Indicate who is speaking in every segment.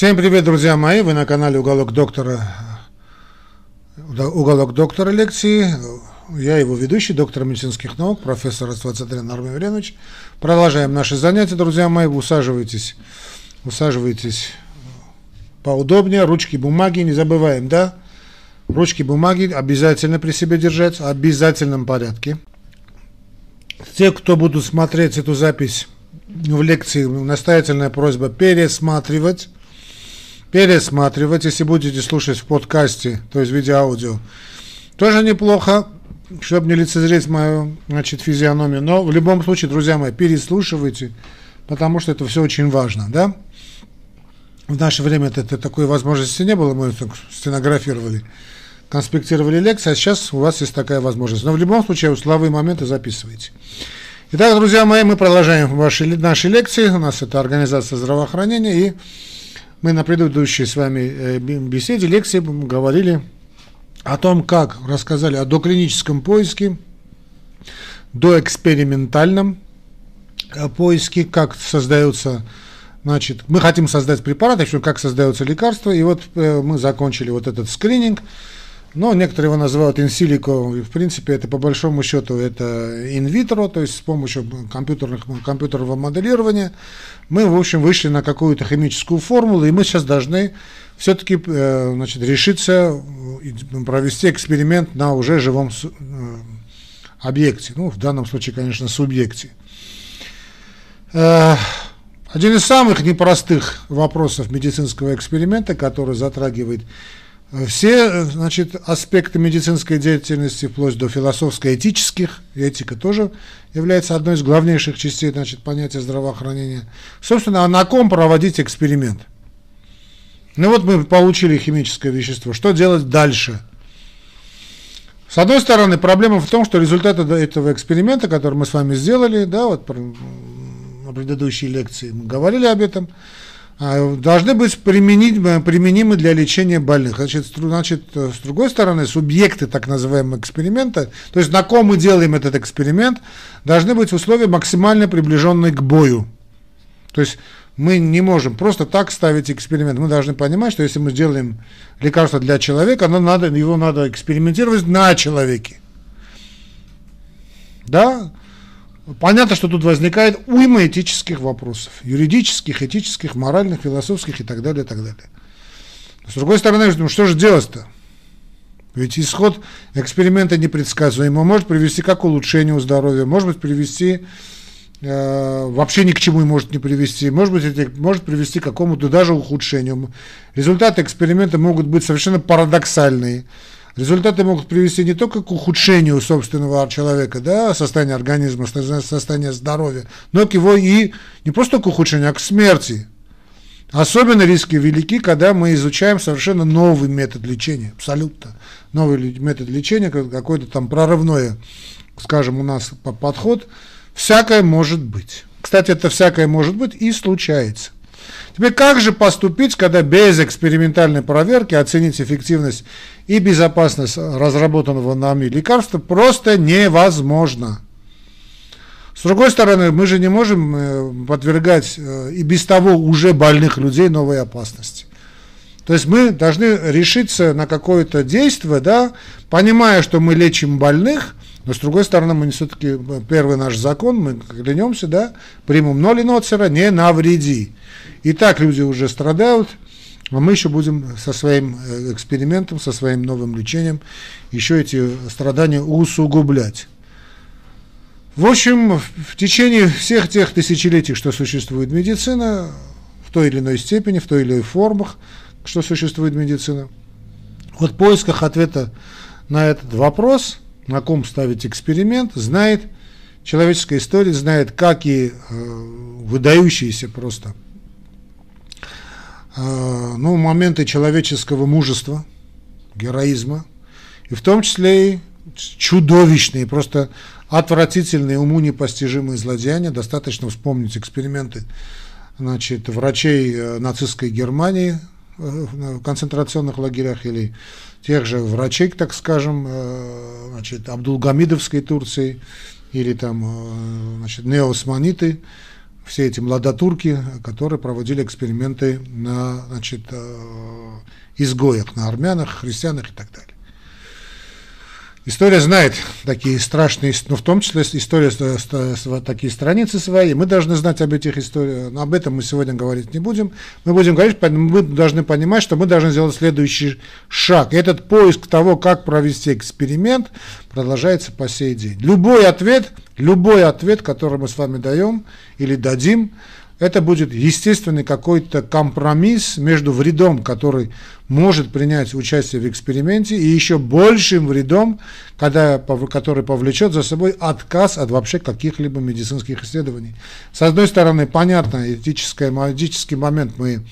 Speaker 1: Всем привет, друзья мои! Вы на канале Уголок доктора. Уголок доктора лекции. Я его ведущий, доктор медицинских наук, профессор Ацвацатрин Армен Варенович. Продолжаем наши занятия, друзья мои. Усаживайтесь, усаживайтесь поудобнее. Ручки, бумаги, не забываем, да? Ручки, бумаги обязательно при себе держать, в обязательном порядке. Те, кто будут смотреть эту запись в лекции, настоятельная просьба пересматривать пересматривать, если будете слушать в подкасте, то есть видео-аудио. Тоже неплохо, чтобы не лицезреть мою значит, физиономию. Но в любом случае, друзья мои, переслушивайте, потому что это все очень важно, да? В наше время это, это такой возможности не было, мы стенографировали, конспектировали лекции, а сейчас у вас есть такая возможность. Но в любом случае, условые моменты записывайте. Итак, друзья мои, мы продолжаем ваши, наши лекции. У нас это организация здравоохранения и мы на предыдущей с вами э, беседе, лекции говорили о том, как рассказали о доклиническом поиске, доэкспериментальном э, поиске, как создаются, значит, мы хотим создать препараты, как создаются лекарства, и вот э, мы закончили вот этот скрининг, но некоторые его называют инсилико, и в принципе это по большому счету это инвитро, то есть с помощью компьютерных, компьютерного моделирования. Мы, в общем, вышли на какую-то химическую формулу, и мы сейчас должны все-таки э, значит, решиться провести эксперимент на уже живом э, объекте, ну, в данном случае, конечно, субъекте. Э, один из самых непростых вопросов медицинского эксперимента, который затрагивает все значит, аспекты медицинской деятельности, вплоть до философско-этических, этика тоже является одной из главнейших частей значит, понятия здравоохранения. Собственно, а на ком проводить эксперимент? Ну вот мы получили химическое вещество. Что делать дальше? С одной стороны, проблема в том, что результаты этого эксперимента, который мы с вами сделали, да, вот на предыдущей лекции мы говорили об этом, должны быть применимы, применимы для лечения больных. Значит, значит, с другой стороны, субъекты так называемого эксперимента, то есть на ком мы делаем этот эксперимент, должны быть условия максимально приближенные к бою. То есть мы не можем просто так ставить эксперимент. Мы должны понимать, что если мы делаем лекарство для человека, оно надо, его надо экспериментировать на человеке. Да? Понятно, что тут возникает уйма этических вопросов. Юридических, этических, моральных, философских и так далее, и так далее. С другой стороны, ну, что же делать-то? Ведь исход эксперимента непредсказуем. Он может привести как к улучшению здоровья, может быть привести э, вообще ни к чему может не привести, может быть это может привести к какому-то даже ухудшению. Результаты эксперимента могут быть совершенно парадоксальные. Результаты могут привести не только к ухудшению собственного человека, да, состояния организма, состояния здоровья, но к его и не просто к ухудшению, а к смерти. Особенно риски велики, когда мы изучаем совершенно новый метод лечения, абсолютно новый метод лечения, какой-то там прорывной, скажем, у нас подход. Всякое может быть. Кстати, это всякое может быть и случается. Теперь как же поступить, когда без экспериментальной проверки оценить эффективность и безопасность разработанного нами лекарства просто невозможно. С другой стороны, мы же не можем э, подвергать э, и без того уже больных людей новой опасности. То есть мы должны решиться на какое-то действие, да, понимая, что мы лечим больных, но с другой стороны, мы все-таки, первый наш закон, мы клянемся, да, примум ноли ноцера, не навреди. И так люди уже страдают, а мы еще будем со своим э, экспериментом, со своим новым лечением еще эти страдания усугублять. В общем, в течение всех тех тысячелетий, что существует медицина, в той или иной степени, в той или иной формах, что существует медицина, вот в поисках ответа на этот вопрос, на ком ставить эксперимент, знает человеческая история, знает, как и э, выдающиеся просто Э, ну, моменты человеческого мужества, героизма, и в том числе и чудовищные, просто отвратительные, уму непостижимые злодеяния. Достаточно вспомнить эксперименты значит, врачей э, нацистской Германии в концентрационных лагерях или тех же врачей, так скажем, значит, Абдулгамидовской Турции или там значит, неосманиты все эти младотурки, которые проводили эксперименты на значит, изгоях, на армянах, христианах и так далее. История знает такие страшные, ну, в том числе история, такие страницы свои. Мы должны знать об этих историях. Об этом мы сегодня говорить не будем. Мы будем говорить, мы должны понимать, что мы должны сделать следующий шаг. Этот поиск того, как провести эксперимент, продолжается по сей день. Любой ответ, любой ответ, который мы с вами даем или дадим, это будет естественный какой-то компромисс между вредом, который может принять участие в эксперименте, и еще большим вредом, когда, который повлечет за собой отказ от вообще каких-либо медицинских исследований. С одной стороны, понятно, этический, момент мы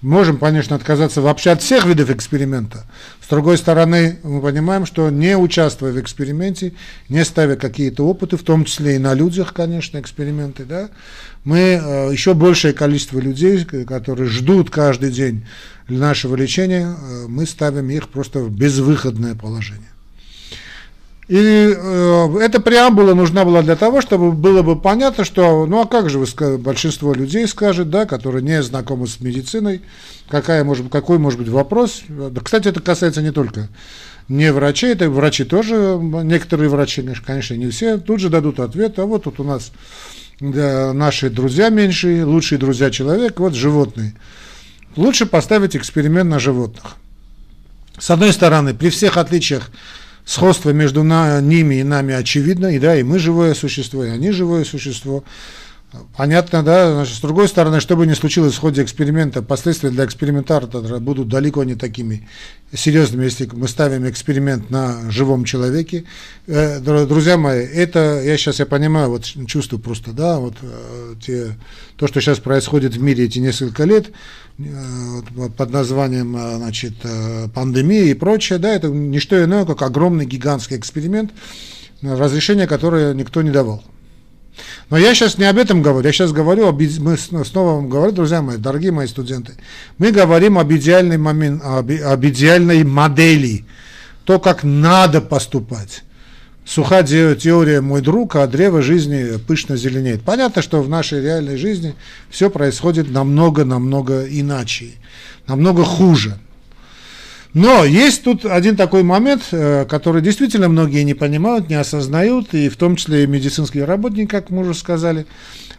Speaker 1: Можем, конечно, отказаться вообще от всех видов эксперимента. С другой стороны, мы понимаем, что не участвуя в эксперименте, не ставя какие-то опыты, в том числе и на людях, конечно, эксперименты, да, мы э, еще большее количество людей, которые ждут каждый день нашего лечения, э, мы ставим их просто в безвыходное положение. И э, эта преамбула нужна была для того, чтобы было бы понятно, что, ну а как же вы, большинство людей скажет, да, которые не знакомы с медициной, какая может, какой может быть вопрос. Кстати, это касается не только не врачей, это врачи тоже, некоторые врачи, конечно, не все, тут же дадут ответ, а вот тут у нас да, наши друзья меньшие, лучшие друзья человека, вот животные. Лучше поставить эксперимент на животных. С одной стороны, при всех отличиях сходство между ними и нами очевидно, и да, и мы живое существо, и они живое существо. Понятно, да, значит, с другой стороны, что бы ни случилось в ходе эксперимента, последствия для экспериментатора будут далеко не такими серьезными, если мы ставим эксперимент на живом человеке. Э, друзья мои, это, я сейчас, я понимаю, вот чувствую просто, да, вот э, те, то, что сейчас происходит в мире эти несколько лет, Э, под названием значит, пандемия и прочее, да, это не что иное, как огромный гигантский эксперимент, разрешение которое никто не давал. Но я сейчас не об этом говорю, я сейчас говорю, об, мы снова вам говорю, друзья мои, дорогие мои студенты, мы говорим об идеальной, момент, об, об идеальной модели, то, как надо поступать суха теория «мой друг», а древо жизни пышно зеленеет. Понятно, что в нашей реальной жизни все происходит намного-намного иначе, намного хуже. Но есть тут один такой момент, э, который действительно многие не понимают, не осознают, и в том числе и медицинские работники, как мы уже сказали.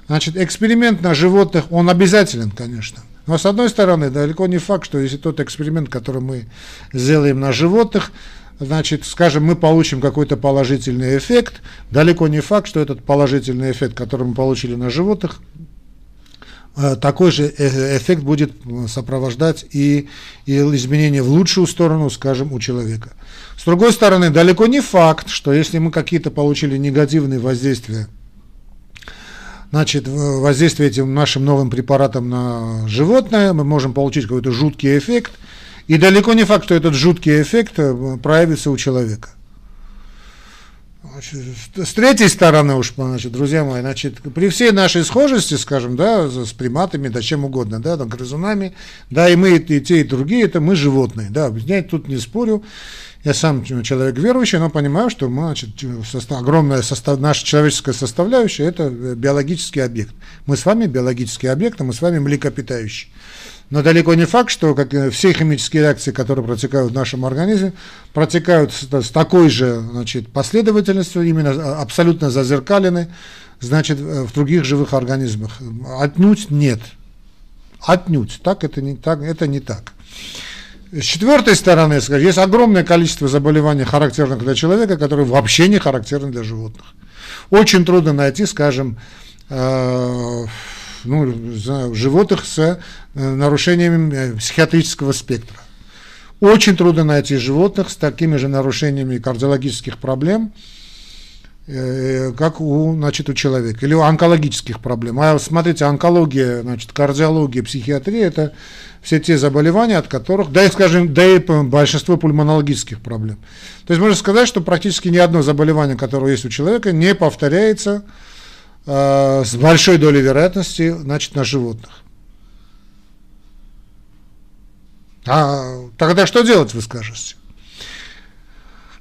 Speaker 1: Значит, эксперимент на животных, он обязателен, конечно. Но с одной стороны, далеко не факт, что если тот эксперимент, который мы сделаем на животных, значит, скажем, мы получим какой-то положительный эффект, далеко не факт, что этот положительный эффект, который мы получили на животных, такой же э, эффект будет сопровождать и, и изменения в лучшую сторону, скажем, у человека. С другой стороны, далеко не факт, что если мы какие-то получили негативные воздействия, значит, воздействие этим нашим новым препаратом на животное, мы можем получить какой-то жуткий эффект – и далеко не факт, что этот жуткий эффект э, проявится у человека. С третьей стороны уж, значит, друзья мои, значит, при всей нашей схожести, скажем, да, с приматами, да, чем угодно, да, там, грызунами, да, и мы, и те, и другие, это мы животные, да, я тут не спорю, я сам человек верующий, но понимаю, что мы, значит, состав, огромная состав, наша человеческая составляющая – это биологический объект. Мы с вами биологический объект, а мы с вами млекопитающие. Но далеко не факт, что как все химические реакции, которые протекают в нашем организме, протекают с, с такой же значит, последовательностью, именно абсолютно зазеркалены значит, в других живых организмах. Отнюдь нет. Отнюдь. Так это не так. Это не так. С четвертой стороны, есть огромное количество заболеваний, характерных для человека, которые вообще не характерны для животных. Очень трудно найти, скажем, э, ну, животных с э, нарушениями э, психиатрического спектра. Очень трудно найти животных с такими же нарушениями кардиологических проблем, как у, значит, у человека, или у онкологических проблем. А смотрите, онкология, значит, кардиология, психиатрия – это все те заболевания, от которых, да и, скажем, да и большинство пульмонологических проблем. То есть можно сказать, что практически ни одно заболевание, которое есть у человека, не повторяется э, с большой долей вероятности, значит, на животных. А тогда что делать, вы скажете?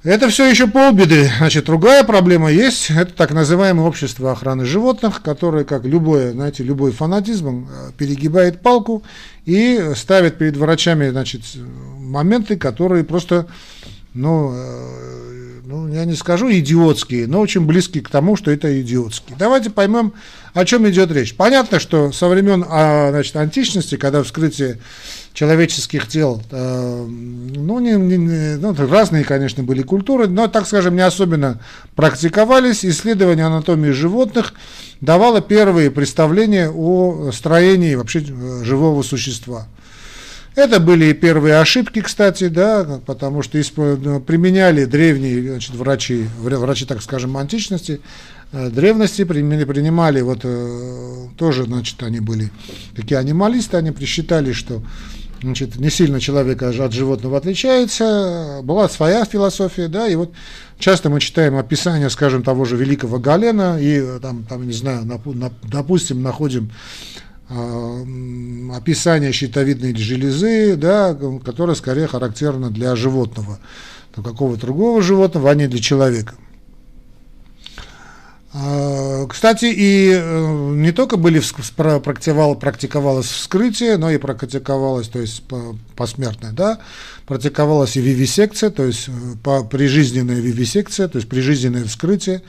Speaker 1: Это все еще полбеды. Значит, другая проблема есть. Это так называемое общество охраны животных, которое, как любое, знаете, любой фанатизм, э, перегибает палку и ставит перед врачами, значит, моменты, которые просто, ну, э, ну, я не скажу идиотские, но очень близкие к тому, что это идиотские. Давайте поймем, о чем идет речь. Понятно, что со времен а, значит, античности, когда вскрытие человеческих тел. Э, ну, не, не, ну, разные, конечно, были культуры, но, так скажем, не особенно практиковались. Исследование анатомии животных давало первые представления о строении вообще э, живого существа. Это были первые ошибки, кстати, да, потому что ну, применяли древние значит, врачи, врачи, так скажем, античности, э, древности принимали, принимали вот тоже, значит, они были такие анималисты, они присчитали, что значит, не сильно человек от животного отличается, была своя философия, да, и вот часто мы читаем описание, скажем, того же великого Галена, и там, там не знаю, на, на, допустим, находим э, описание щитовидной железы, да, которое скорее характерно для животного, какого-то другого животного, а не для человека. А, кстати, и э, не только были практиковал, практиковалось вскрытие, но и практиковалось, то есть посмертное, да, практиковалась и вивисекция, то есть э, прижизненная вивисекция, то есть прижизненное вскрытие.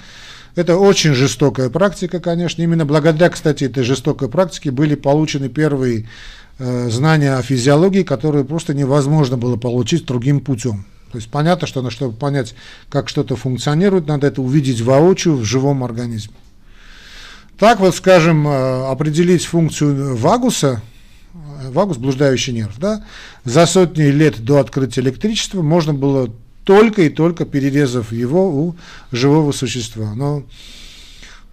Speaker 1: Это очень жестокая практика, конечно. Именно благодаря, кстати, этой жестокой практике были получены первые э, знания о физиологии, которые просто невозможно было получить другим путем. То есть понятно, что чтобы понять, как что-то функционирует, надо это увидеть воочию в живом организме. Так вот, скажем, э, определить функцию вагуса, э, вагус – блуждающий нерв, да, за сотни лет до открытия электричества можно было только и только перерезав его у живого существа. Но,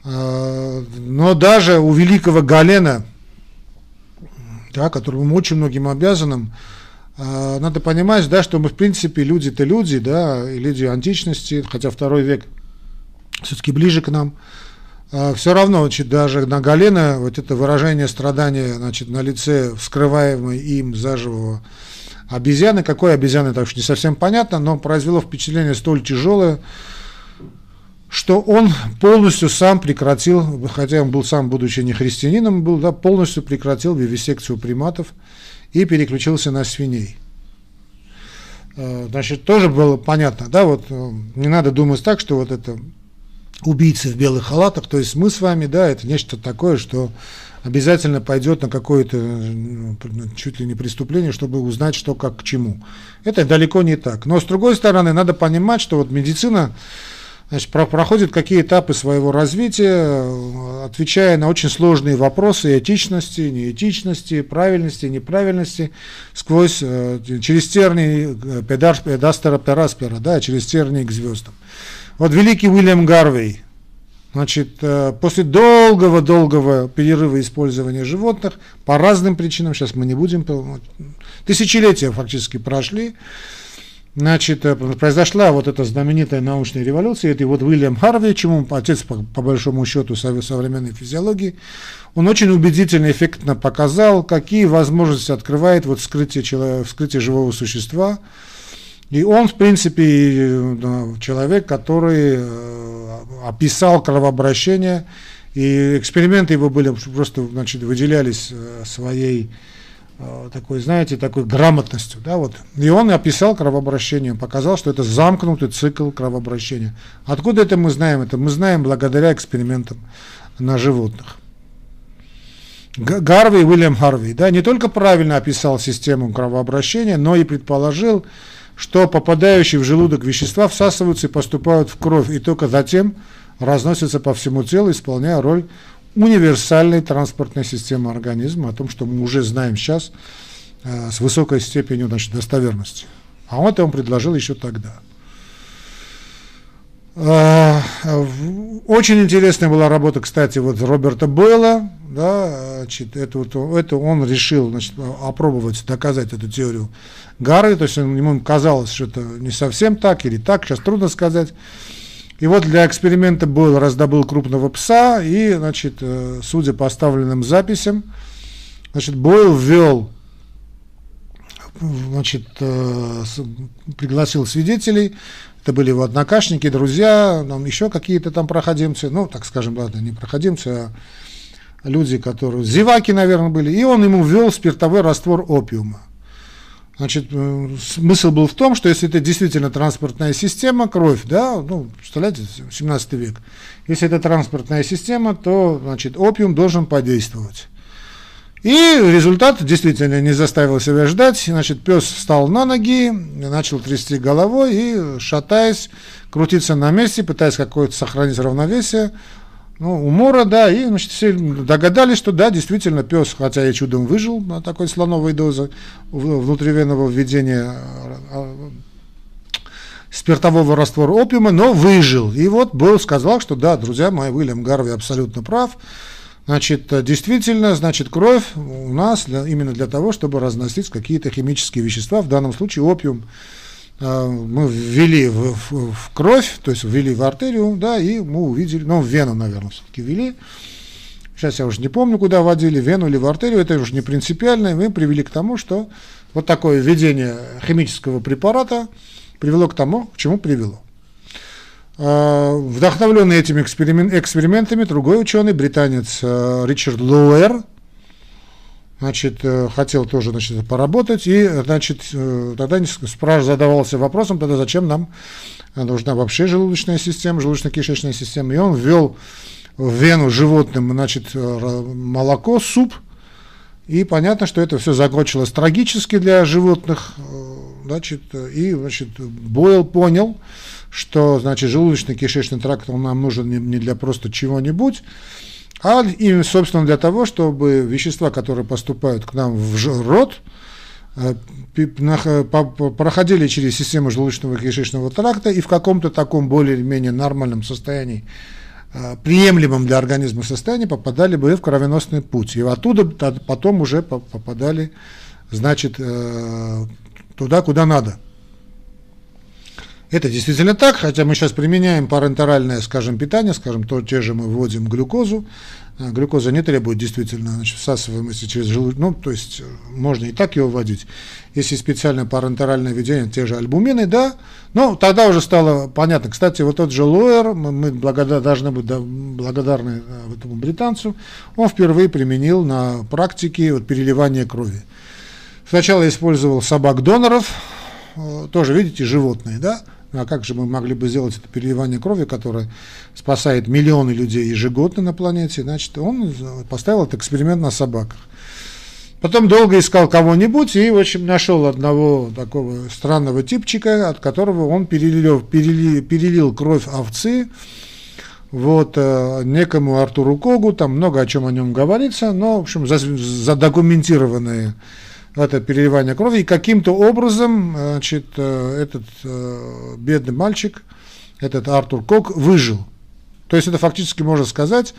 Speaker 1: э, но даже у великого Галена, да, которому очень многим обязанным, а, надо понимать, да, что мы, в принципе, люди-то люди, да, и люди античности, хотя второй век все-таки ближе к нам, а, все равно, значит, даже на Галена вот это выражение страдания, значит, на лице вскрываемой им заживого обезьяны, какой обезьяны, так что не совсем понятно, но произвело впечатление столь тяжелое, что он полностью сам прекратил, хотя он был сам, будучи не христианином, был, да, полностью прекратил вивисекцию приматов, и переключился на свиней. Э, значит, тоже было понятно, да, вот э, не надо думать так, что вот это убийцы в белых халатах, то есть мы с вами, да, это нечто такое, что обязательно пойдет на какое-то э, чуть ли не преступление, чтобы узнать, что как к чему. Это далеко не так. Но с другой стороны, надо понимать, что вот медицина значит, про проходит какие этапы своего развития, отвечая на очень сложные вопросы этичности, неэтичности, правильности, неправильности, сквозь, э, через тернии э, педастера пераспера, да, через тернии к звездам. Вот великий Уильям Гарвей, значит, э, после долгого-долгого перерыва использования животных, по разным причинам, сейчас мы не будем, тысячелетия фактически прошли, Значит, э, произошла вот эта знаменитая научная революция, это вот Уильям Харви, чему отец, по, по большому счету, современной физиологии, он очень убедительно, эффектно показал, какие возможности открывает вот вскрытие, человека, вскрытие живого существа. И он, в принципе, человек, который э, описал кровообращение, и эксперименты его были просто, значит, выделялись э, своей Э, такой, знаете, такой грамотностью, да, вот. И он описал кровообращение, показал, что это замкнутый цикл кровообращения. Откуда это мы знаем? Это мы знаем благодаря экспериментам на животных. Гарви, Уильям Харви, да, не только правильно описал систему кровообращения, но и предположил, что попадающие в желудок вещества всасываются и поступают в кровь, и только затем разносятся по всему телу, исполняя роль универсальной транспортной системы организма, о том, что мы уже знаем сейчас э, с высокой степенью значит, достоверности. А он это он предложил еще тогда. Э, очень интересная была работа, кстати, вот Роберта Бойла, да, значит, это, вот, это он решил значит, опробовать, доказать эту теорию Гары, то есть ему казалось, что это не совсем так или так, сейчас трудно сказать. И вот для эксперимента Бойл раздобыл крупного пса, и, значит, э, судя по оставленным записям, значит, Бойл ввел, значит, э, пригласил свидетелей, это были его однокашники, друзья, там еще какие-то там проходимцы, ну, так скажем, ладно, не проходимцы, а люди, которые, зеваки, наверное, были, и он ему ввел спиртовой раствор опиума. Значит, э, смысл был в том, что если это действительно транспортная система, кровь, да, ну, представляете, 17 век, если это транспортная система, то, значит, опиум должен подействовать. И результат действительно не заставил себя ждать. Значит, пес встал на ноги, начал трясти головой и, шатаясь, крутиться на месте, пытаясь какое-то сохранить равновесие, ну, умора, да, и, значит, все догадались, что да, действительно, пес, хотя и чудом выжил на такой слоновой дозе внутривенного введения а, спиртового раствора опиума, но выжил. И вот Белл сказал, что да, друзья мои, Уильям Гарви абсолютно прав. Значит, действительно, значит, кровь у нас для, именно для того, чтобы разносить какие-то химические вещества, в данном случае опиум, а, мы ввели в, в, в кровь, то есть ввели в артерию, да, и мы увидели, ну, в вену, наверное, все-таки ввели. Сейчас я уже не помню, куда вводили, вену или в артерию, это уже не принципиально, и мы привели к тому, что вот такое введение химического препарата привело к тому, к чему привело. А, вдохновленный этими экспериментами, другой ученый, британец а, Ричард Лоуэр, значит, э, хотел тоже значит, поработать, и значит, э, тогда спрашивал, задавался вопросом, тогда зачем нам нужна вообще желудочная система, желудочно-кишечная система, и он ввел в вену животным значит, э, молоко, суп, и понятно, что это все закончилось трагически для животных, значит, и, значит, Бойл понял, что, значит, желудочно-кишечный тракт, он нам нужен не для просто чего-нибудь, а именно, собственно, для того, чтобы вещества, которые поступают к нам в рот, э, проходили через систему желудочного кишечного тракта и в каком-то таком более-менее нормальном состоянии, э, приемлемом для организма состоянии, попадали бы в кровеносный путь. И оттуда потом уже попадали, значит, э, туда, куда надо. Это действительно так, хотя мы сейчас применяем парентеральное, скажем, питание, скажем, то, те же мы вводим глюкозу. А, глюкоза не требует действительно значит, всасываемости через желудок, ну, то есть э, можно и так его вводить. Если специальное парентеральное введение, те же альбумины, да, но тогда уже стало понятно. Кстати, вот тот же Лоер, мы благодар, должны быть благодарны э, этому британцу, он впервые применил на практике вот, переливание крови. Сначала использовал собак-доноров, э, тоже, видите, животные, да, а как же мы могли бы сделать это переливание крови, которое спасает миллионы людей ежегодно на планете? Значит, он поставил этот эксперимент на собаках. Потом долго искал кого-нибудь и, в общем, нашел одного такого странного типчика, от которого он перелил, перелил, перелил кровь овцы, вот, э, некому Артуру Когу, там много о чем о нем говорится, но, в общем, задокументированные это переливание крови, и каким-то образом значит, э, этот э, бедный мальчик, этот Артур Кок, выжил. То есть это фактически можно сказать,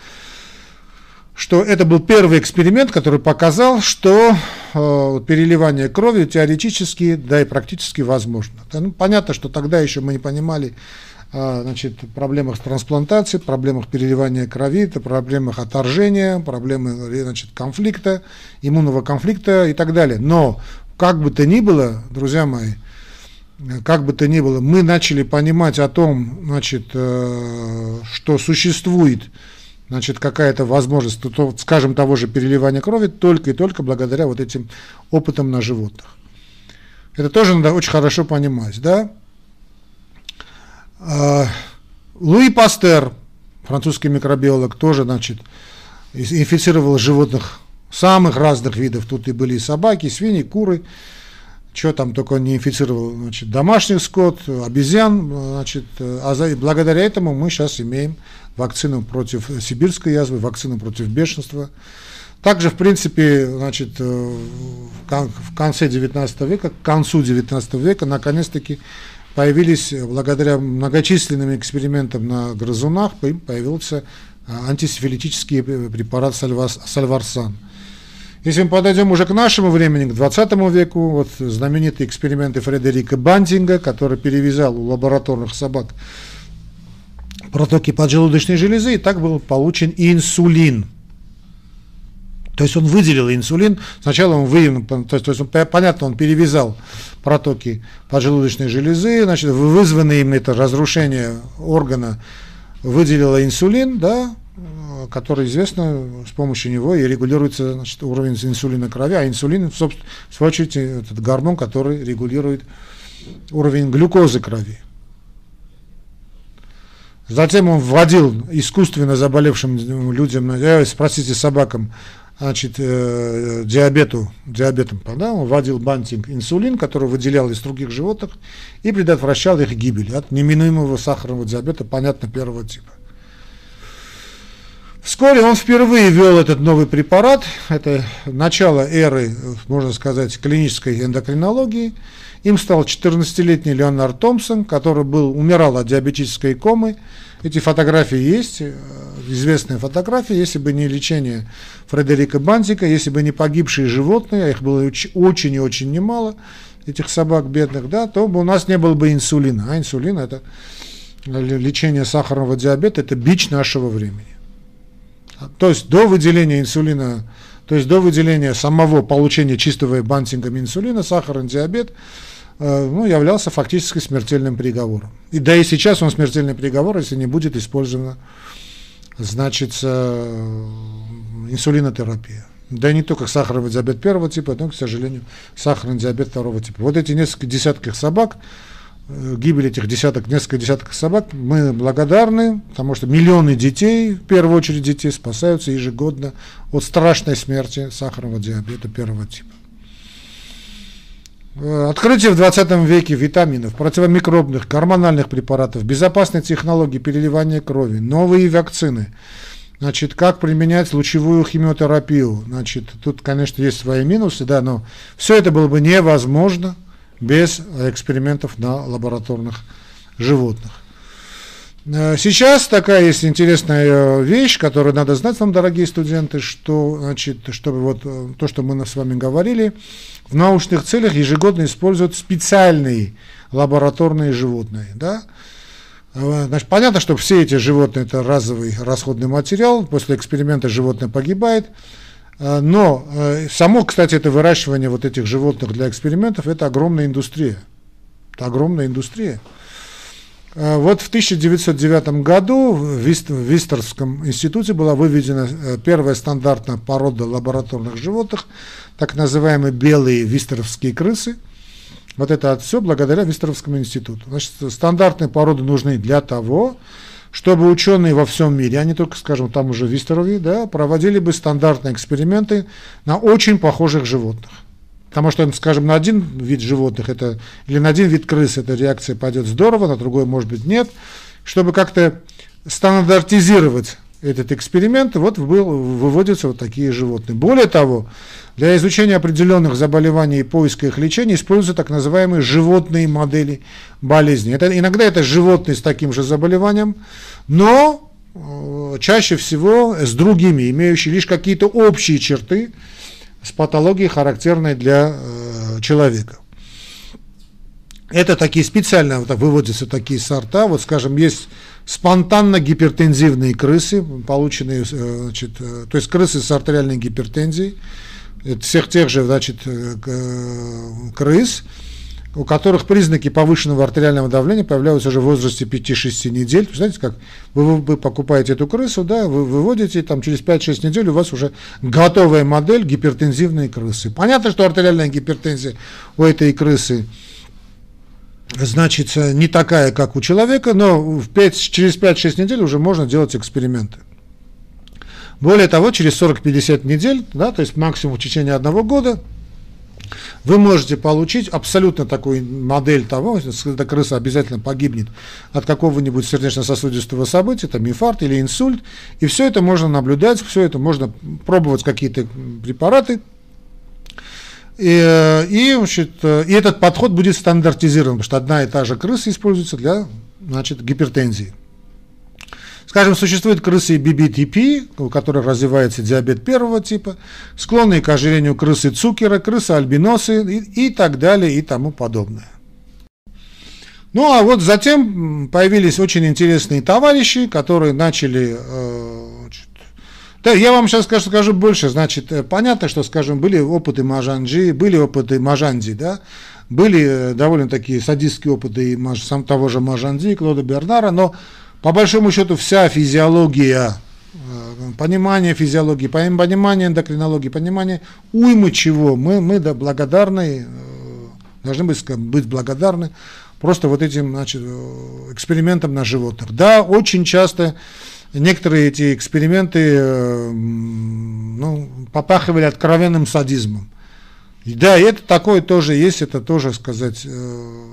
Speaker 1: что это был первый эксперимент, который показал, что э, переливание крови теоретически, да и практически возможно. Ну, понятно, что тогда еще мы не понимали, значит, проблемах трансплантации, проблемах переливания крови, проблемах отторжения, проблемы значит, конфликта, иммунного конфликта и так далее. Но как бы то ни было, друзья мои, как бы то ни было, мы начали понимать о том, значит, э, что существует значит, какая-то возможность, то, скажем, того же переливания крови только и только благодаря вот этим опытам на животных. Это тоже надо очень хорошо понимать, да? А, Луи Пастер, французский микробиолог, тоже, значит, инфицировал животных самых разных видов. Тут и были собаки, свиньи, куры. Что там только он не инфицировал, значит, домашний скот, обезьян, значит, а за, благодаря этому мы сейчас имеем вакцину против сибирской язвы, вакцину против бешенства. Также, в принципе, значит, э, в конце 19 века, к концу 19 века, наконец-таки, появились, э, благодаря многочисленным экспериментам на грызунах, появился а, антисифилитический препарат сальварсан. Если мы подойдем уже к нашему времени, к 20 веку, вот знаменитые эксперименты Фредерика Бантинга, который перевязал у лабораторных собак протоки поджелудочной железы, и так был получен инсулин. То есть он выделил инсулин, сначала он выявил, то есть, то есть он, понятно, он перевязал протоки поджелудочной железы, значит, вызванное им это разрушение органа выделило инсулин, да, который известно, с помощью него и регулируется значит, уровень инсулина крови, а инсулин, в свою очередь, этот гормон, который регулирует уровень глюкозы крови. Затем он вводил искусственно заболевшим людям, э, спросите собакам, значит, э, диабету, диабетом, да, он вводил бантинг инсулин, который выделял из других животных и предотвращал их гибель от неминуемого сахарного диабета, понятно, первого типа. Вскоре он впервые ввел этот новый препарат, это начало эры, можно сказать, клинической эндокринологии. Им стал 14-летний Леонард Томпсон, который был, умирал от диабетической комы. Эти фотографии есть, известные фотографии, если бы не лечение Фредерика Бантика, если бы не погибшие животные, а их было очень и очень немало, этих собак бедных, да, то бы у нас не было бы инсулина. А инсулин это лечение сахарного диабета, это бич нашего времени. То есть до выделения инсулина, то есть до выделения самого получения чистого бантингом инсулина, сахарный диабет э, ну, являлся фактически смертельным приговором. И да и сейчас он смертельный приговор, если не будет использована, значит, э, инсулинотерапия. Да и не только сахарный диабет первого типа, но, к сожалению, сахарный диабет второго типа. Вот эти несколько десятков собак, Э, гибель этих десяток, несколько десятков собак, мы благодарны, потому что миллионы детей, в первую очередь детей, спасаются ежегодно от страшной смерти сахарного диабета первого типа. Э, открытие в 20 веке витаминов, противомикробных, гормональных препаратов, безопасной технологии переливания крови, новые вакцины, значит, как применять лучевую химиотерапию, значит, тут, конечно, есть свои минусы, да, но все это было бы невозможно – без экспериментов на лабораторных животных. Э, сейчас такая есть интересная э, вещь, которую надо знать вам, дорогие студенты, что, значит, чтобы вот э, то, что мы с вами говорили, в научных целях ежегодно используют специальные лабораторные животные, да, Значит, понятно, что все эти животные это разовый расходный материал, после эксперимента животное погибает, но э, само, кстати, это выращивание вот этих животных для экспериментов, это огромная индустрия. Это огромная индустрия. А, вот в 1909 году в Вистерском институте была выведена э, первая стандартная порода лабораторных животных, так называемые белые вистеровские крысы. Вот это все благодаря Вистеровскому институту. Значит, стандартные породы нужны для того, чтобы ученые во всем мире, а не только, скажем, там уже в Вистерове, да, проводили бы стандартные эксперименты на очень похожих животных. Потому что, скажем, на один вид животных это, или на один вид крыс эта реакция пойдет здорово, на другой, может быть, нет. Чтобы как-то стандартизировать этот эксперимент, вот был, выводятся вот такие животные. Более того, для изучения определенных заболеваний и поиска их лечения используются так называемые животные модели болезни. Это, иногда это животные с таким же заболеванием, но э, чаще всего с другими, имеющие лишь какие-то общие черты с патологией, характерной для э, человека. Это такие специально вот, выводятся такие сорта. Вот, скажем, есть спонтанно гипертензивные крысы, полученные, э, значит, э, то есть крысы с артериальной гипертензией, всех тех же, значит, э, крыс, у которых признаки повышенного артериального давления появляются уже в возрасте 5-6 недель. Знаете, как вы, вы покупаете эту крысу, да, вы выводите, там через 5-6 недель у вас уже готовая модель гипертензивной крысы. Понятно, что артериальная гипертензия у этой крысы значит, не такая, как у человека, но в 5, через 5-6 недель уже можно делать эксперименты. Более того, через 40-50 недель, да, то есть максимум в течение одного года, вы можете получить абсолютно такую модель того, эта крыса обязательно погибнет от какого-нибудь сердечно-сосудистого события, там инфаркт или инсульт, и все это можно наблюдать, все это можно пробовать какие-то препараты, и, и, значит, и этот подход будет стандартизирован, потому что одна и та же крыса используется для значит, гипертензии. Скажем, существуют крысы BBTP, у которых развивается диабет первого типа, склонные к ожирению крысы Цукера, крысы альбиносы и, и так далее и тому подобное. Ну а вот затем появились очень интересные товарищи, которые начали э, значит, Да, я вам сейчас скажу, скажу больше. Значит, э, понятно, что, скажем, были опыты Мажанджи, были опыты Мажанди, да, были э, довольно такие садистские опыты и сам того же Мажанди, Клода Бернара, но по большому счету вся физиология, э, понимание физиологии, понимание эндокринологии, понимание уймы чего, мы, мы да, благодарны, должны быть, быть благодарны просто вот этим значит, экспериментам на животных. Да, очень часто некоторые эти эксперименты э, ну, попахивали откровенным садизмом. И да, и это такое тоже есть, это тоже сказать, э,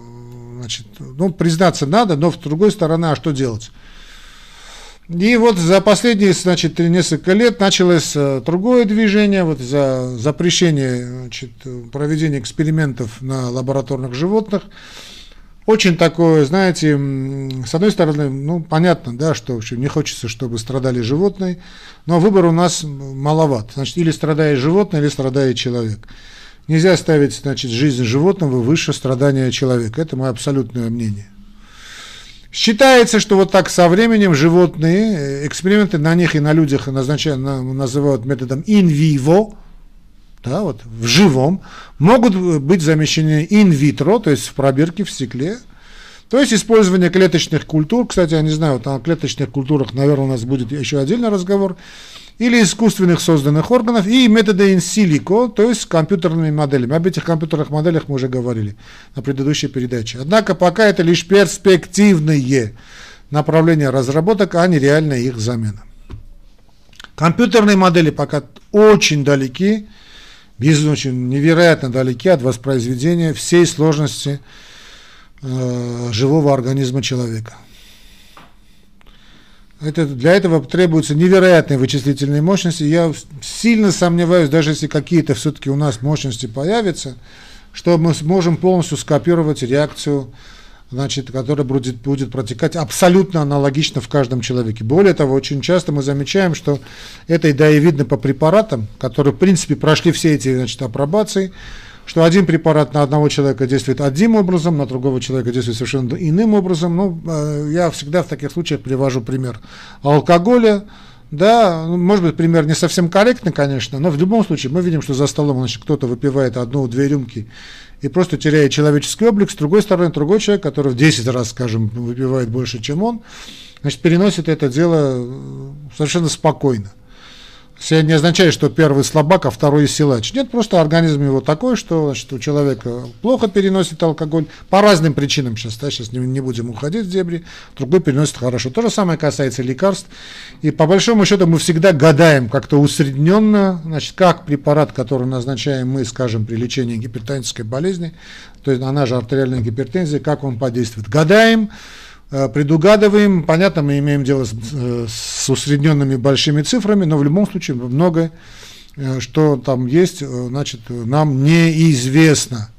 Speaker 1: значит, ну, признаться надо, но с другой стороны, а что делать? И вот за последние, значит, несколько лет началось э, другое движение, вот за запрещение значит, проведения экспериментов на лабораторных животных очень такое, знаете, с одной стороны, ну, понятно, да, что в общем, не хочется, чтобы страдали животные, но выбор у нас маловат. Значит, или страдает животное, или страдает человек. Нельзя ставить, значит, жизнь животного выше страдания человека. Это мое абсолютное мнение. Считается, что вот так со временем животные, э, эксперименты на них и на людях назначают, называют методом in vivo, да, вот, в живом, могут быть замещены инвитро, то есть в пробирке, в стекле, то есть использование клеточных культур, кстати, я не знаю, вот о клеточных культурах, наверное, у нас будет еще отдельный разговор, или искусственных созданных органов, и методы silico, то есть компьютерными моделями. Об этих компьютерных моделях мы уже говорили на предыдущей передаче. Однако пока это лишь перспективные направления разработок, а не реальная их замена. Компьютерные модели пока очень далеки очень невероятно далеки от воспроизведения всей сложности э, живого организма человека. Это, для этого требуются невероятные вычислительные мощности. Я сильно сомневаюсь, даже если какие-то все-таки у нас мощности появятся, что мы сможем полностью скопировать реакцию значит, которая будет, будет протекать абсолютно аналогично в каждом человеке. Более того, очень часто мы замечаем, что это да и видно по препаратам, которые, в принципе, прошли все эти значит, апробации, что один препарат на одного человека действует одним образом, на другого человека действует совершенно иным образом. Ну, э, я всегда в таких случаях привожу пример алкоголя, да, ну, может быть, пример не совсем корректный, конечно, но в любом случае мы видим, что за столом значит, кто-то выпивает одну-две рюмки и просто теряет человеческий облик. С другой стороны, другой человек, который в 10 раз, скажем, выпивает больше, чем он, значит, переносит это дело э, совершенно спокойно. Это не означает, что первый слабак, а второй силач. Нет, просто организм его такой, что значит, у человека плохо переносит алкоголь по разным причинам. Сейчас, да, сейчас не, не будем уходить в дебри. Другой переносит хорошо. То же самое касается лекарств. И по большому счету мы всегда гадаем как-то усредненно, значит, как препарат, который назначаем мы, скажем, при лечении гипертонической болезни, то есть она же артериальная гипертензия, как он подействует. Гадаем, предугадываем. Понятно, мы имеем дело с, э, с усредненными большими цифрами, но в любом случае много, э, что там есть, значит, нам неизвестно.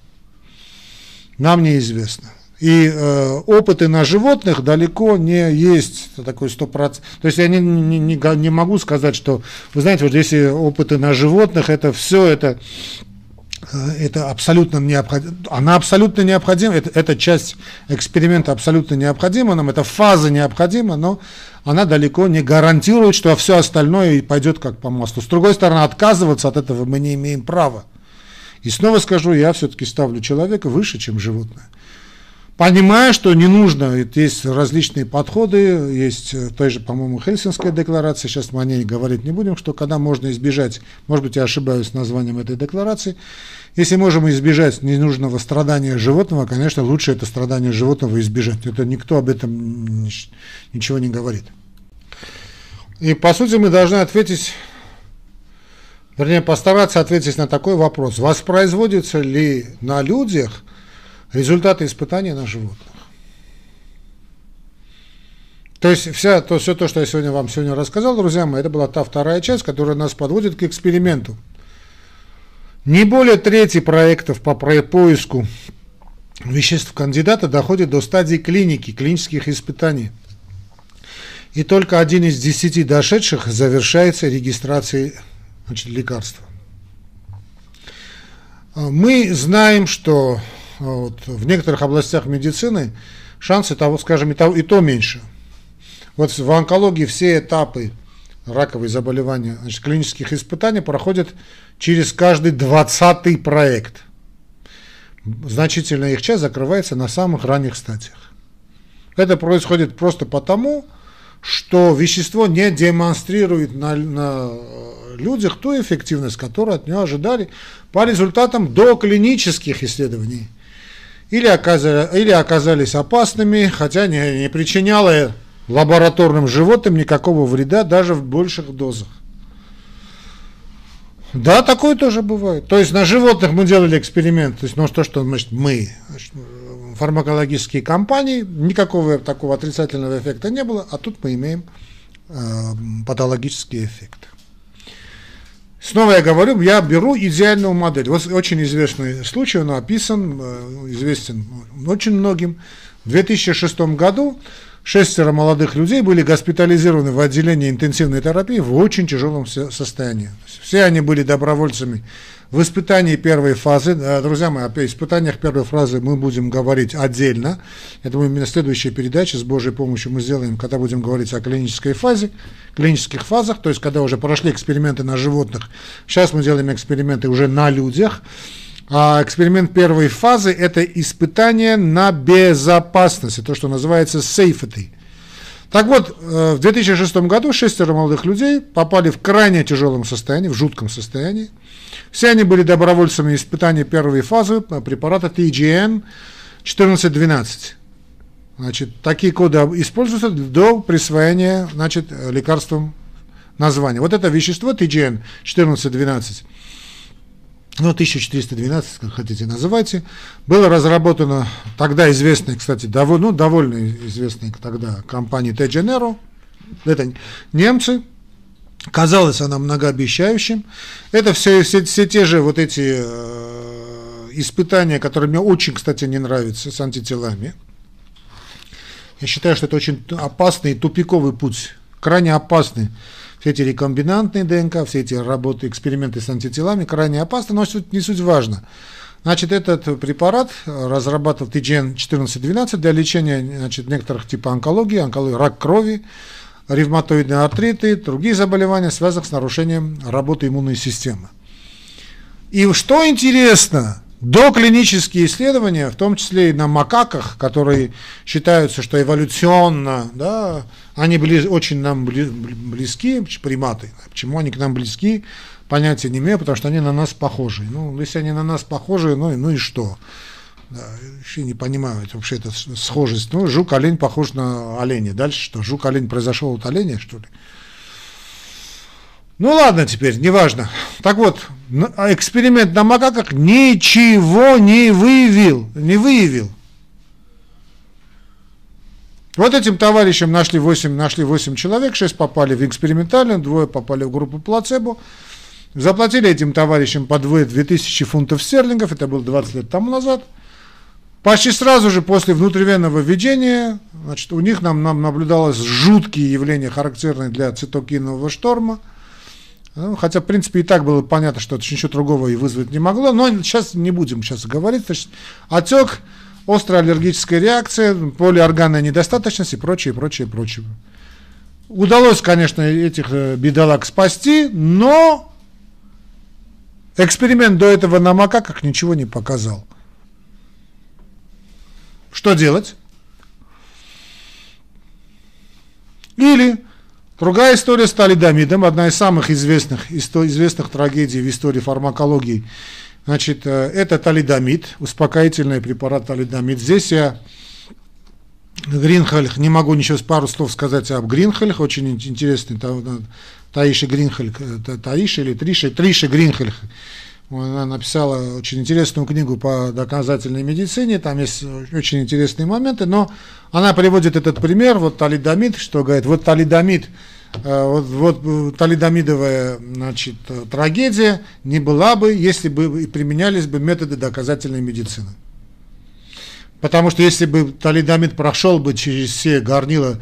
Speaker 1: Нам неизвестно. И э, опыты на животных далеко не есть такой 100%. То есть я не, не, не, не могу сказать, что, вы знаете, вот если опыты на животных, это все это Э, это абсолютно необходимо, она абсолютно необходима, это, эта часть эксперимента абсолютно необходима нам, эта фаза необходима, но она далеко не гарантирует, что все остальное пойдет как по маслу. С другой стороны, отказываться от этого мы не имеем права. И снова скажу, я все-таки ставлю человека выше, чем животное. Понимая, что не нужно, есть различные подходы, есть э, той же, по-моему, Хельсинская декларация, сейчас мы о ней говорить не будем, что когда можно избежать, может быть, я ошибаюсь с названием этой декларации, если можем избежать ненужного страдания животного, конечно, лучше это страдание животного избежать. Это никто об этом ничего не говорит. И, по сути, мы должны ответить, вернее, постараться ответить на такой вопрос. Воспроизводится ли на людях – результаты испытаний на животных. То есть вся, то, все то, что я сегодня вам сегодня рассказал, друзья мои, это была та вторая часть, которая нас подводит к эксперименту. Не более трети проектов по поиску веществ кандидата доходит до стадии клиники, клинических испытаний. И только один из десяти дошедших завершается регистрацией значит, лекарства. Мы знаем, что вот, в некоторых областях медицины шансы того, скажем, и то, и то меньше. Вот в онкологии все этапы раковые заболевания, значит, клинических испытаний проходят через каждый двадцатый проект. Значительная их часть закрывается на самых ранних стадиях. Это происходит просто потому, что вещество не демонстрирует на, на людях ту эффективность, которую от него ожидали по результатам доклинических исследований. Или, оказали, или оказались опасными, хотя не, не причиняло лабораторным животным никакого вреда даже в больших дозах. Да, такое тоже бывает. То есть на животных мы делали эксперимент, то есть, ну, то, что значит, мы, значит, фармакологические компании, никакого такого отрицательного эффекта не было, а тут мы имеем э, патологический эффект. Снова я говорю, я беру идеальную модель. Вот очень известный случай, он описан, э, известен очень многим. В 2006 году шестеро молодых людей были госпитализированы в отделении интенсивной терапии в очень тяжелом состоянии. Все они были добровольцами в испытании первой фазы, друзья мои, о испытаниях первой фазы мы будем говорить отдельно. Я думаю, именно следующая передача с Божьей помощью мы сделаем, когда будем говорить о клинической фазе, клинических фазах, то есть когда уже прошли эксперименты на животных. Сейчас мы делаем эксперименты уже на людях. А эксперимент первой фазы – это испытание на безопасность, то, что называется safety. Так вот, э, в 2006 году шестеро молодых людей попали в крайне тяжелом состоянии, в жутком состоянии. Все они были добровольцами испытания первой фазы препарата TGN 1412. Значит, такие коды используются до присвоения значит, лекарствам названия. Вот это вещество TGN 1412 ну, 1412, как хотите называйте, было разработано тогда известной, кстати, довольно, ну, довольно известной тогда компанией Т. Genero. Это немцы, казалось она многообещающим. Это все, все, все те же вот эти э, испытания, которые мне очень, кстати, не нравятся с антителами. Я считаю, что это очень опасный тупиковый путь, крайне опасный все эти рекомбинантные ДНК, все эти работы, эксперименты с антителами крайне опасны, но не суть важно. Значит, этот препарат разрабатывал TGN 1412 для лечения значит, некоторых типов онкологии, онкологии, рак крови, ревматоидные артриты, другие заболевания, связанных с нарушением работы иммунной системы. И что интересно, доклинические исследования, в том числе и на макаках, которые считаются, что эволюционно, да, они были очень нам близки, приматы. Почему они к нам близки, понятия не имею, потому что они на нас похожи. Ну, если они на нас похожи, ну, ну и что? Да, вообще не понимаю вообще это схожесть. Ну, жук-олень похож на оленя. Дальше что? Жук-олень произошел от оленя, что ли? Ну ладно теперь, неважно. Так вот, а эксперимент на макаках ничего не выявил. Не выявил. Вот этим товарищам нашли 8, нашли 8 человек, 6 попали в экспериментальную, двое попали в группу плацебо. Заплатили этим товарищам по 2 2000 фунтов стерлингов, это было 20 лет тому назад. Почти сразу же после внутривенного введения, значит, у них нам, нам наблюдалось жуткие явления, характерные для цитокинового шторма – ну, хотя, в принципе, и так было понятно, что это ничего другого и вызвать не могло. Но сейчас не будем сейчас говорить. То отек, острая аллергическая реакция, полиорганная недостаточность и прочее, прочее, прочее. Удалось, конечно, этих э, бедолаг спасти, но эксперимент до этого на макаках ничего не показал. Что делать? Или Другая история с талидомидом, одна из самых известных, известных трагедий в истории фармакологии. Значит, э, это талидомид, успокоительный препарат талидомид. Здесь я Гринхельх, не могу ничего пару слов сказать об Гринхельх, очень интересный Таиши Гринхельх, э, Таиши или Триши, Триши Гринхельх. Она написала очень интересную книгу по доказательной медицине, там есть очень интересные моменты, но она приводит этот пример, вот талидомид, что говорит, вот талидомид, э, вот, вот э, талидомидовая значит, трагедия не была бы, если бы применялись бы методы доказательной медицины. Потому что если бы талидомид прошел бы через все горнила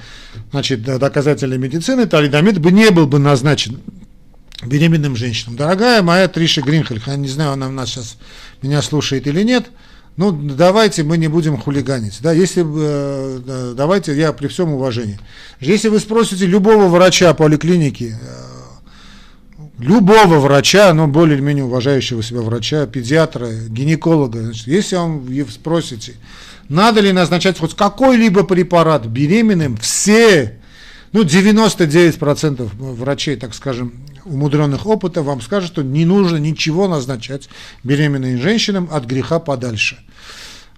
Speaker 1: значит, доказательной медицины, талидомид бы не был бы назначен беременным женщинам. Дорогая моя Триша Гринхельх, я не знаю, она нас сейчас меня слушает или нет, ну, давайте мы не будем хулиганить. Да, если, э, давайте, я при всем уважении. Если вы спросите любого врача поликлиники, э, любого врача, но более или менее уважающего себя врача, педиатра, гинеколога, значит, если вам спросите, надо ли назначать хоть какой-либо препарат беременным, все, ну, 99% врачей, так скажем, умудренных опыта вам скажут, что не нужно ничего назначать беременным женщинам от греха подальше.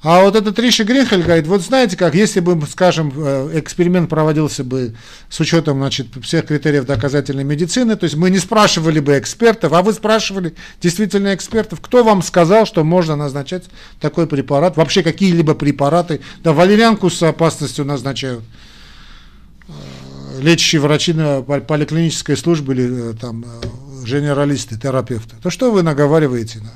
Speaker 1: А вот этот Риша Гринхель говорит, вот знаете как, если бы, скажем, э, эксперимент проводился бы с учетом значит, всех критериев доказательной медицины, то есть мы не спрашивали бы экспертов, а вы спрашивали действительно экспертов, кто вам сказал, что можно назначать такой препарат, вообще какие-либо препараты, да, валерьянку с опасностью назначают лечащие врачи на поликлинической службе или э, там генералисты, терапевты, то что вы наговариваете на?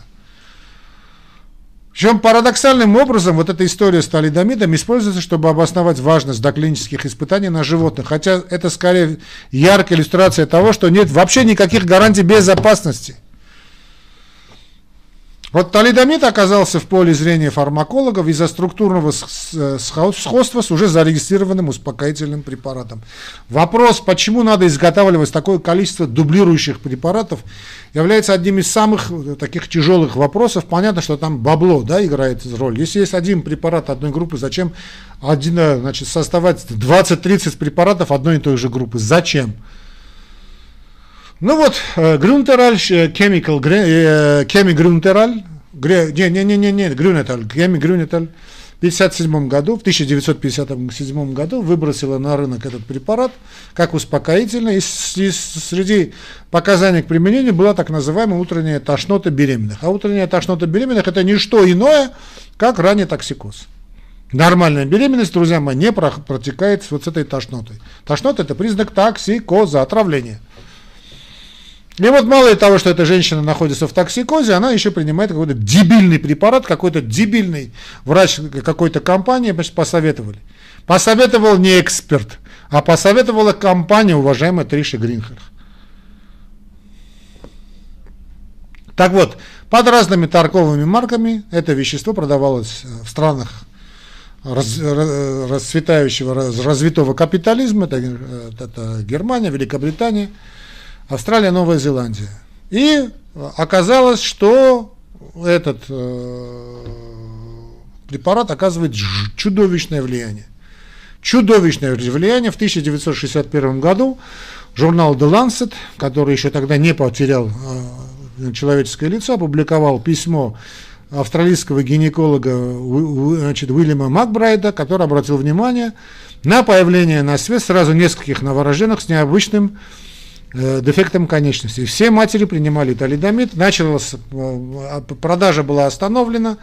Speaker 1: Причем парадоксальным образом вот эта история с талидомидом используется, чтобы обосновать важность доклинических испытаний на животных. Хотя это скорее яркая иллюстрация того, что нет вообще никаких гарантий безопасности. Вот талидомид оказался в поле зрения фармакологов из-за структурного сходства с уже зарегистрированным успокоительным препаратом. Вопрос, почему надо изготавливать такое количество дублирующих препаратов, является одним из самых э, таких тяжелых вопросов. Понятно, что там бабло да, играет роль. Если есть один препарат одной группы, зачем один, э, значит, создавать 20-30 препаратов одной и той же группы? Зачем? Ну вот, Грунтераль, Chemical, Chemi Грунтераль, не, не, не, не, не, Грюнеталь, Chemi Грунеталь, в 1957 году, в 1957 году выбросила на рынок этот препарат как успокоительный, и среди показаний к применению была так называемая утренняя тошнота беременных. А утренняя тошнота беременных это не что иное, как ранний токсикоз. Нормальная беременность, друзья мои, не протекает вот с этой тошнотой. Тошнота – это признак токсикоза, отравления. И вот мало того, что эта женщина находится в токсикозе, она еще принимает какой-то дебильный препарат, какой-то дебильный врач какой-то компании значит, посоветовали. Посоветовал не эксперт, а посоветовала компания, уважаемая Триша Гринхер. Так вот, под разными торговыми марками это вещество продавалось в странах раз, расцветающего, развитого капитализма, это, это Германия, Великобритания, Австралия, Новая Зеландия. И оказалось, что этот э, препарат оказывает чудовищное влияние. Чудовищное влияние. В 1961 году журнал The Lancet, который еще тогда не потерял э, человеческое лицо, опубликовал письмо австралийского гинеколога значит, Уильяма Макбрайда, который обратил внимание на появление на свет сразу нескольких новорожденных с необычным дефектом конечностей. Все матери принимали талидомид, началась, э, продажа была остановлена,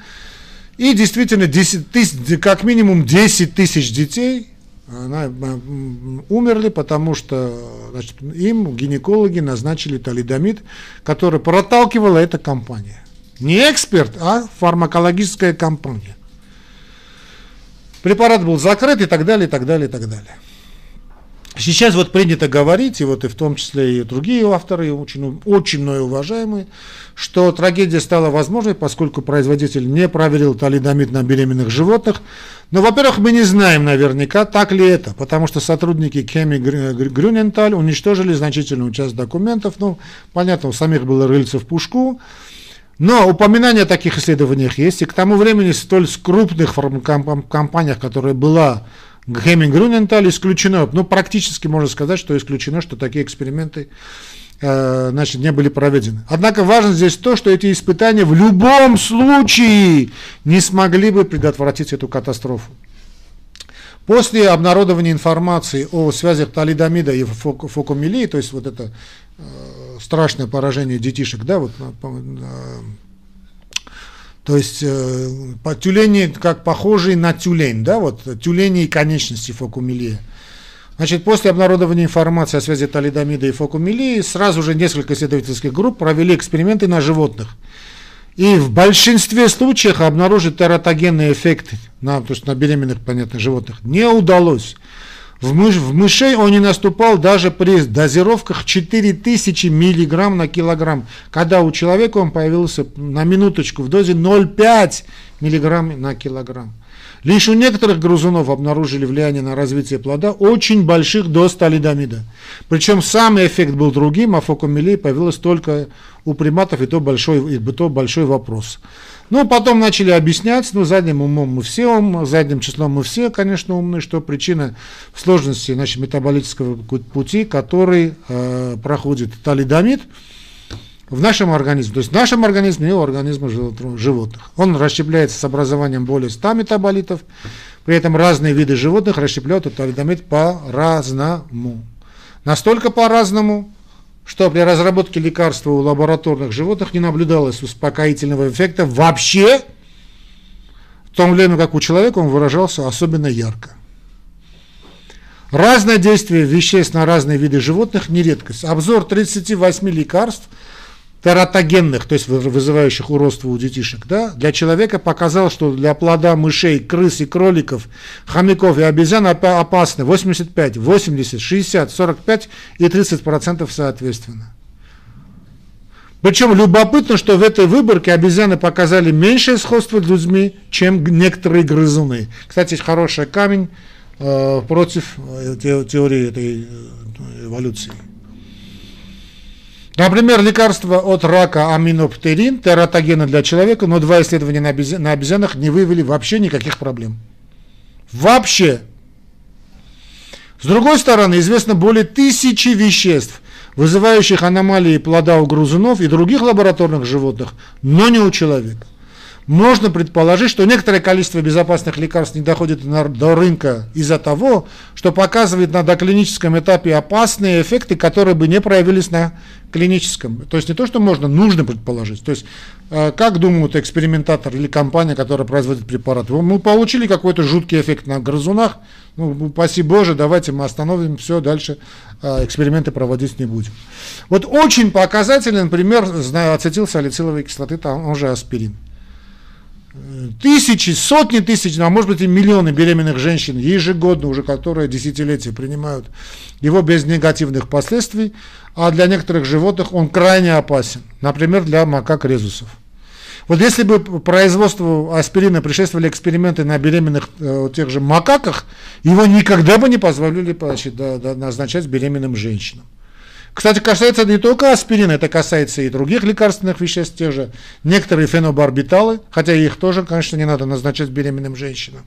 Speaker 1: и действительно 10 тысяч, как минимум 10 тысяч детей она, э, умерли, потому что значит, им гинекологи назначили талидомид, который проталкивала эта компания. Не эксперт, а фармакологическая компания. Препарат был закрыт и так далее, и так далее, и так далее. Сейчас вот принято говорить, и вот и в том числе и другие авторы, очень, очень мной уважаемые, что трагедия стала возможной, поскольку производитель не проверил талидомид на беременных животных. Но, во-первых, мы не знаем наверняка, так ли это, потому что сотрудники Кеми Грюненталь уничтожили значительную часть документов. Ну, понятно, у самих было рыльце в пушку. Но упоминания о таких исследованиях есть, и к тому времени столь крупных компаниях, которая была Хеминг Груненталь исключено, ну практически можно сказать, что исключено, что такие эксперименты э, значит, не были проведены. Однако важно здесь то, что эти испытания в любом случае не смогли бы предотвратить эту катастрофу. После обнародования информации о связях талидомида и фокумилии, то есть вот это э, страшное поражение детишек, да, вот э, то есть э, по тюлени, как похожий на тюлень, да, вот тюлени и конечности фокумилия. Значит, после обнародования информации о связи талидомида и фокумилии, сразу же несколько исследовательских групп провели эксперименты на животных. И в большинстве случаев обнаружить тератогенный эффект на, то есть на беременных, понятно, животных не удалось. В мыш, в мышей он не наступал даже при дозировках 4000 миллиграмм на килограмм, когда у человека он появился на минуточку в дозе 0,5 миллиграмм на килограмм. Лишь у некоторых грызунов обнаружили влияние на развитие плода очень больших доз талидомида. Причем сам эффект был другим, а фокомилей появилось только у приматов, и то большой, и то большой вопрос. Ну, потом начали объяснять, ну, задним умом мы все ум, задним числом мы все, конечно, умны, что причина сложности значит, метаболического пути, который э, проходит талидомид в нашем организме, то есть в нашем организме и у организма животных. Он расщепляется с образованием более 100 метаболитов, при этом разные виды животных расщепляют талидомид по-разному. Настолько по-разному, что при разработке лекарства у лабораторных животных не наблюдалось успокоительного эффекта вообще, в то время как у человека он выражался особенно ярко. Разное действие веществ на разные виды животных не редкость. Обзор 38 лекарств – тератогенных, то есть вызывающих уродство у детишек, да, для человека показал, что для плода мышей, крыс и кроликов, хомяков и обезьян опасны 85, 80, 60, 45 и 30 процентов соответственно. Причем любопытно, что в этой выборке обезьяны показали меньшее сходство с людьми, чем некоторые грызуны. Кстати, хороший камень э, против э, теории этой э, эволюции. Например, лекарство от рака аминоптерин, тератогена для человека, но два исследования на, обезьян, на обезьянах не выявили вообще никаких проблем. Вообще. С другой стороны, известно более тысячи веществ, вызывающих аномалии плода у грызунов и других лабораторных животных, но не у человека можно предположить, что некоторое количество безопасных лекарств не доходит до рынка из-за того, что показывает на доклиническом этапе опасные эффекты, которые бы не проявились на клиническом. То есть не то, что можно, нужно предположить. То есть, э, как думают экспериментатор или компания, которая производит препарат, мы получили какой-то жуткий эффект на грызунах, ну, упаси Боже, давайте мы остановим все, дальше э, эксперименты проводить не будем. Вот очень показательный, например, ацетилсалициловой кислоты, он же аспирин тысячи, сотни тысяч, а может быть и миллионы беременных женщин ежегодно, уже которые десятилетия принимают его без негативных последствий, а для некоторых животных он крайне опасен, например, для макак резусов. Вот если бы производству аспирина предшествовали эксперименты на беременных э, тех же макаках, его никогда бы не позволили значит, да, да, назначать беременным женщинам. Кстати, касается не только аспирина, это касается и других лекарственных веществ, те же некоторые фенобарбиталы, хотя их тоже, конечно, не надо назначать беременным женщинам.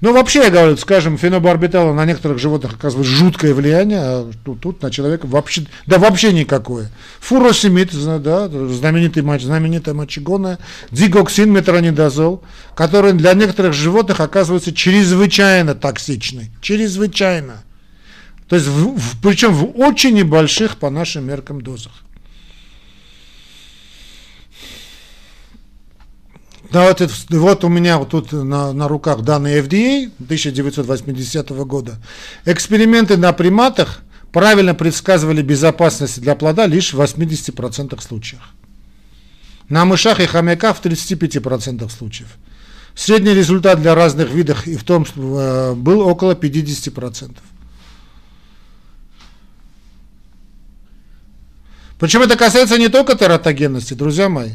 Speaker 1: Но вообще, я говорю, скажем, фенобарбиталы на некоторых животных оказывают жуткое влияние, а тут, тут на человека вообще, да вообще никакое. Фуросемид, да, знаменитый матч, знаменитая мочегонная, дигоксин, метронидозол, который для некоторых животных оказывается чрезвычайно токсичный. Чрезвычайно. То есть, в, в, причем в очень небольших по нашим меркам дозах. Да, вот, вот у меня вот тут на, на руках данные FDA 1980 года. Эксперименты на приматах правильно предсказывали безопасность для плода лишь в 80% случаев. На мышах и хомяках в 35% случаев. Средний результат для разных видов и в том э, был около 50%. Причем это касается не только тератогенности, друзья мои.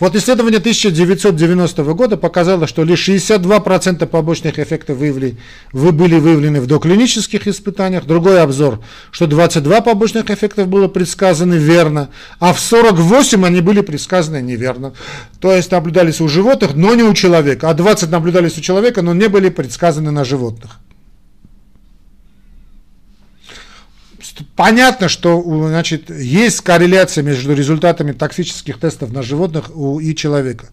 Speaker 1: Вот исследование 1990 года показало, что лишь 62% побочных эффектов выявили, вы были выявлены в доклинических испытаниях. Другой обзор, что 22 побочных эффектов было предсказаны верно, а в 48 они были предсказаны неверно. То есть наблюдались у животных, но не у человека, а 20 наблюдались у человека, но не были предсказаны на животных. Понятно, что значит, есть корреляция между результатами токсических тестов на животных и человека.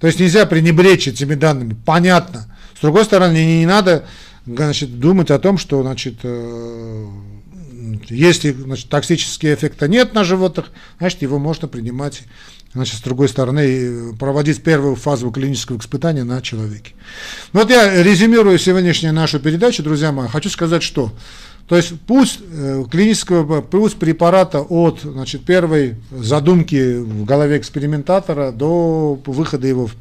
Speaker 1: То есть нельзя пренебречь этими данными. Понятно. С другой стороны, не, не надо значит, думать о том, что значит, э, если значит, токсического эффекта нет на животных, значит, его можно принимать значит, с другой стороны, проводить первую фазу клинического испытания на человеке. Вот я резюмирую сегодняшнюю нашу передачу, друзья мои, хочу сказать, что то есть путь э, клинического, путь препарата от значит, первой задумки в голове экспериментатора до выхода его в,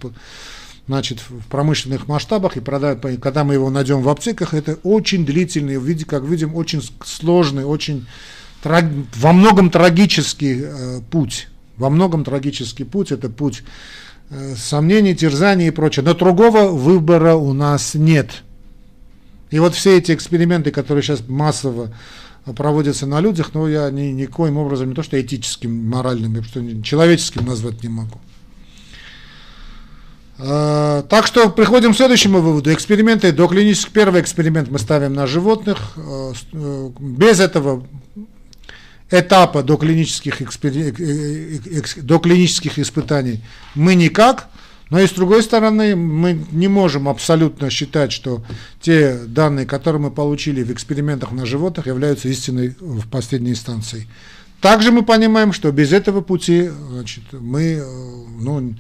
Speaker 1: значит, в промышленных масштабах, и продать, когда мы его найдем в аптеках, это очень длительный, как видим, очень сложный, очень во многом трагический э, путь. Во многом трагический путь, это путь э, сомнений, терзаний и прочее. Но другого выбора у нас нет. И вот все эти эксперименты, которые сейчас массово проводятся на людях, но я ни, никоим образом не то что этическим, моральным, что человеческим назвать не могу. А, так что приходим к следующему выводу. Эксперименты, доклинический, первый эксперимент мы ставим на животных. А, э, без этого этапа доклинических. Э, э, испытаний мы никак. Но и с другой стороны, мы не можем абсолютно считать, что те данные, которые мы получили в экспериментах на животных, являются истиной в последней инстанции. Также мы понимаем, что без этого пути значит, мы, ну,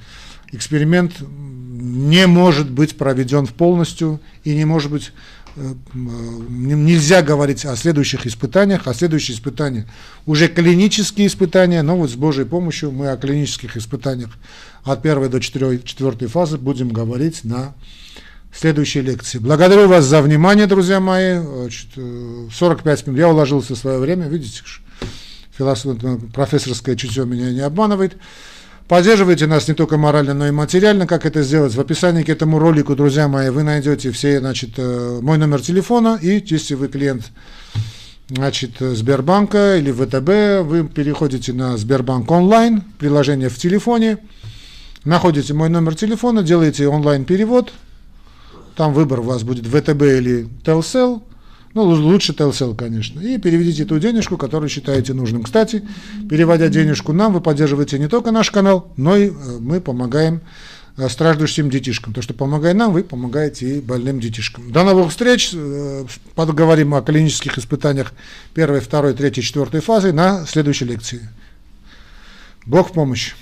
Speaker 1: эксперимент не может быть проведен полностью и не может быть э, нельзя говорить о следующих испытаниях, а следующие испытания уже клинические испытания, но вот с Божьей помощью мы о клинических испытаниях от первой до четвертой фазы будем говорить на следующей лекции. Благодарю вас за внимание, друзья мои. 45 минут я уложился в свое время, видите, философ, профессорское чутье меня не обманывает. Поддерживайте нас не только морально, но и материально. Как это сделать? В описании к этому ролику, друзья мои, вы найдете все, значит, э, мой номер телефона, и если вы клиент значит, Сбербанка или ВТБ, вы переходите на Сбербанк онлайн, приложение в телефоне, находите мой номер телефона, делаете онлайн-перевод, там выбор у вас будет ВТБ или Телсел, ну, лучше Telcel, конечно. И переведите ту денежку, которую считаете нужным. Кстати, переводя денежку нам, вы поддерживаете не только наш канал, но и э, мы помогаем э, страждущим детишкам. То, что помогая нам, вы помогаете и больным детишкам. До новых встреч. Э, поговорим о клинических испытаниях первой, второй, третьей, четвертой фазы на следующей лекции. Бог в помощь.